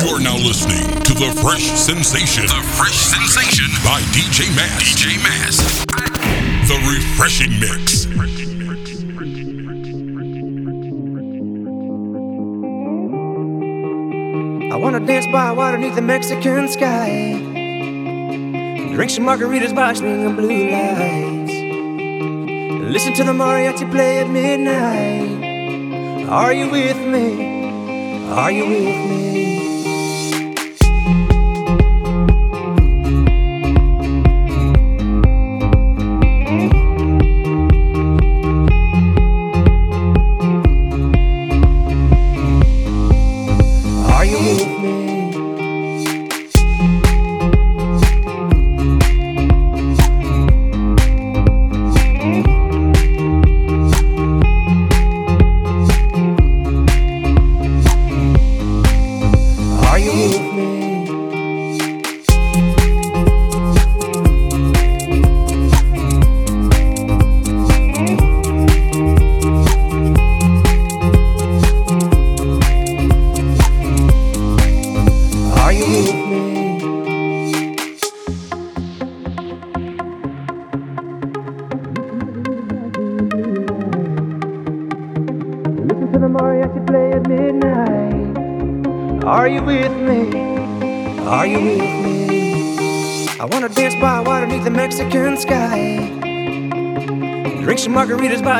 You are now listening to The Fresh Sensation. The Fresh Sensation by DJ Mass. DJ Mass. The Refreshing Mix. I wanna dance by water beneath the Mexican sky. Drink some margaritas by swinging blue lights. Listen to the mariachi play at midnight. Are you with me? Are you with me?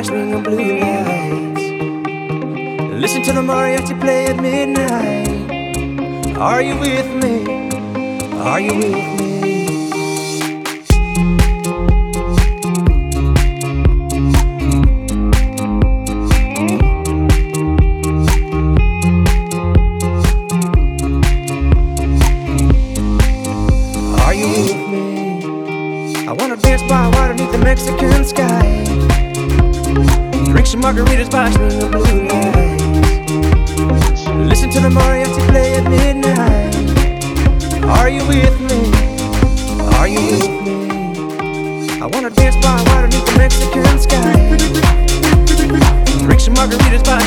marshmallow on blue lights. Listen to the mariachi play at midnight. Are you with me? Are you with me? margaritas by the blue lights. Listen to the mariachi play at midnight. Are you with me? Are you with me? I wanna dance by water beneath the Mexican sky. Drink some margaritas by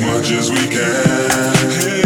as much as we can.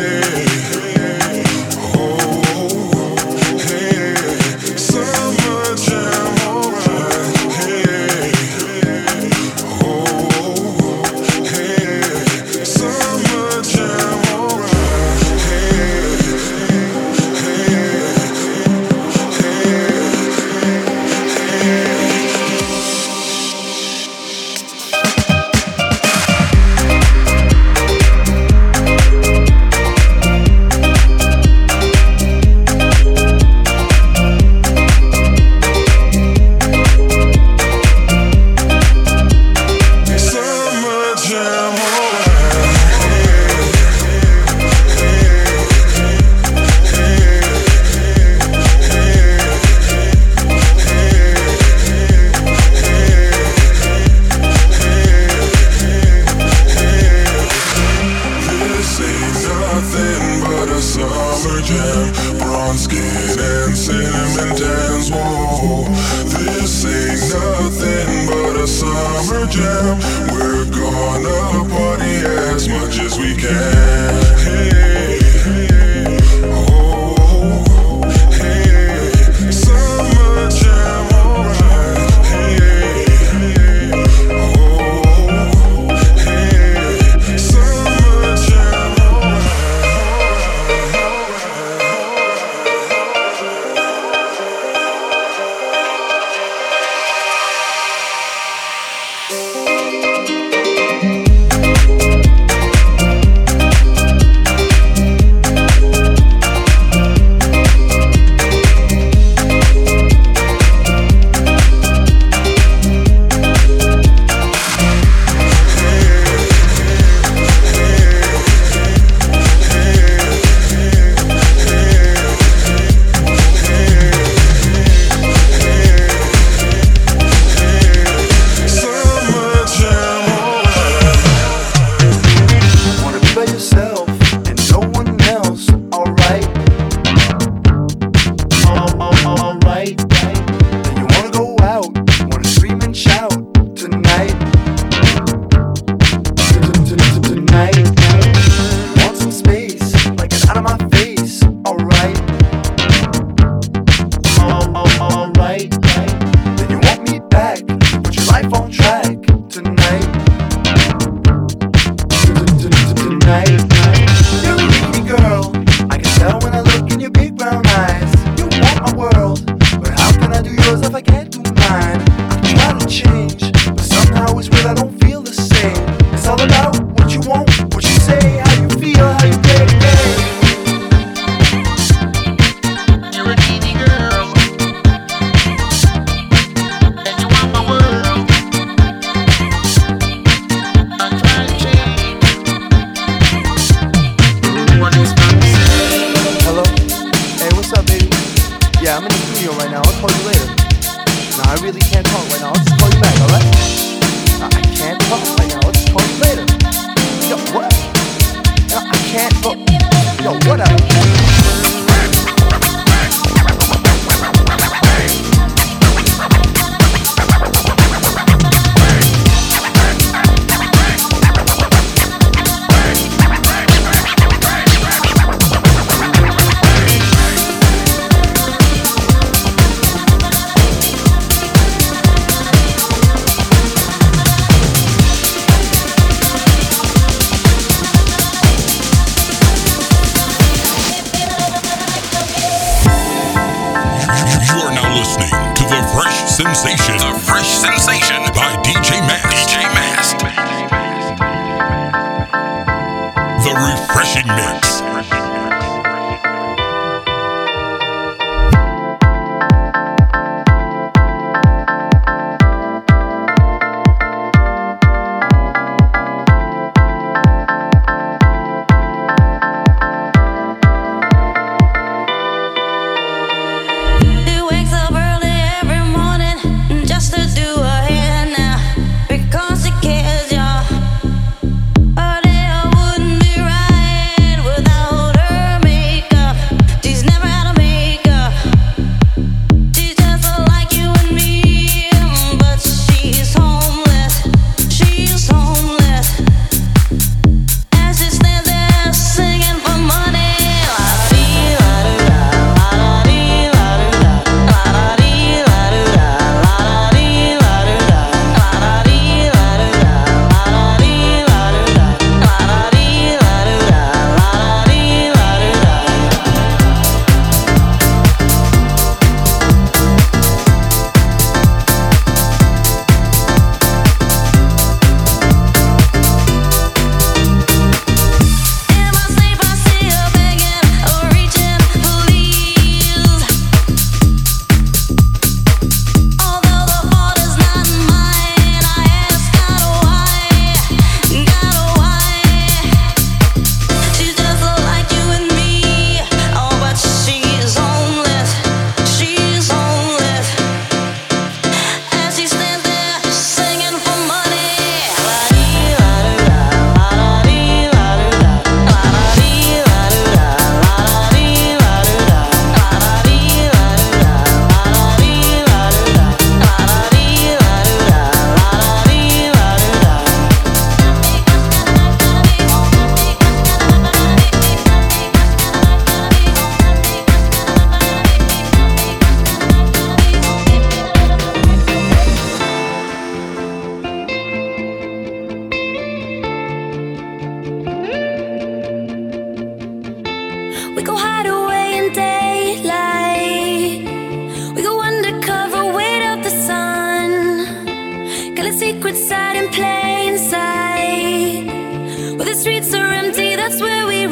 We could be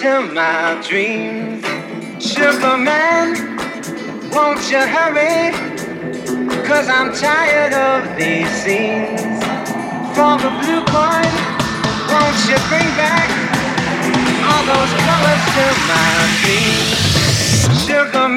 to my dreams. Sugar man, won't you hurry? Cause I'm tired of these scenes. For the blue coin, won't you bring back all those colors to my dreams? Sugar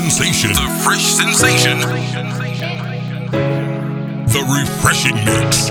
sensation. The fresh sensation. The refreshing mix.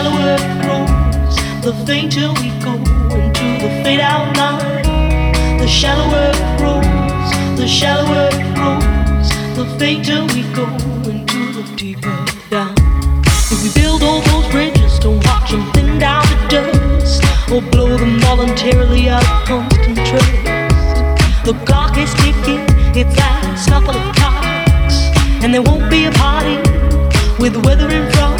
Shallower it grows, the fainter we go into the fade out line. The shallower it grows, the shallower it grows, the fainter we go into the deeper down. If we build all those bridges, don't watch them thin down to dust, or blow them voluntarily out of constant trust. The clock is ticking, it's that snuffle of clocks, and there won't be a party with the weather in front.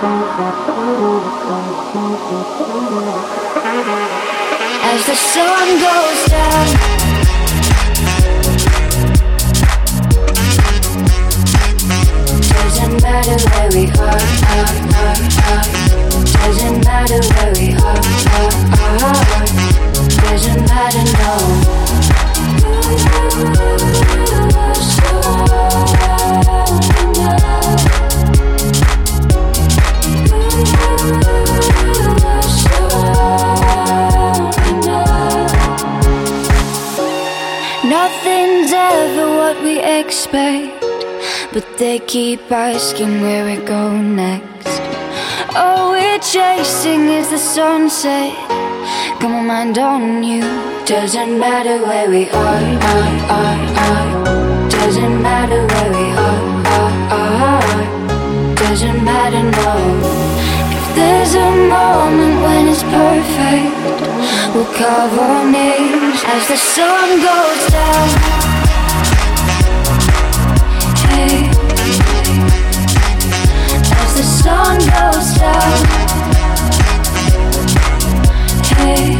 As the sun goes down Doesn't matter where we are, are, are, are. Doesn't matter where we are, are, are, are. Doesn't matter no but they keep asking where we go next. All we're chasing is the sunset. Come on, mind on you. Doesn't matter where we are, are, are, are. Doesn't matter where we are, are, are. Doesn't matter, no there's a moment when it's perfect, we'll carve our names as the sun goes down. Hey, as the sun goes down. Hey.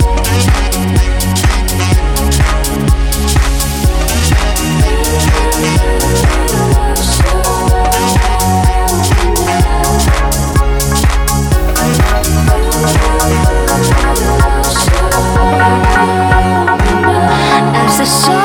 so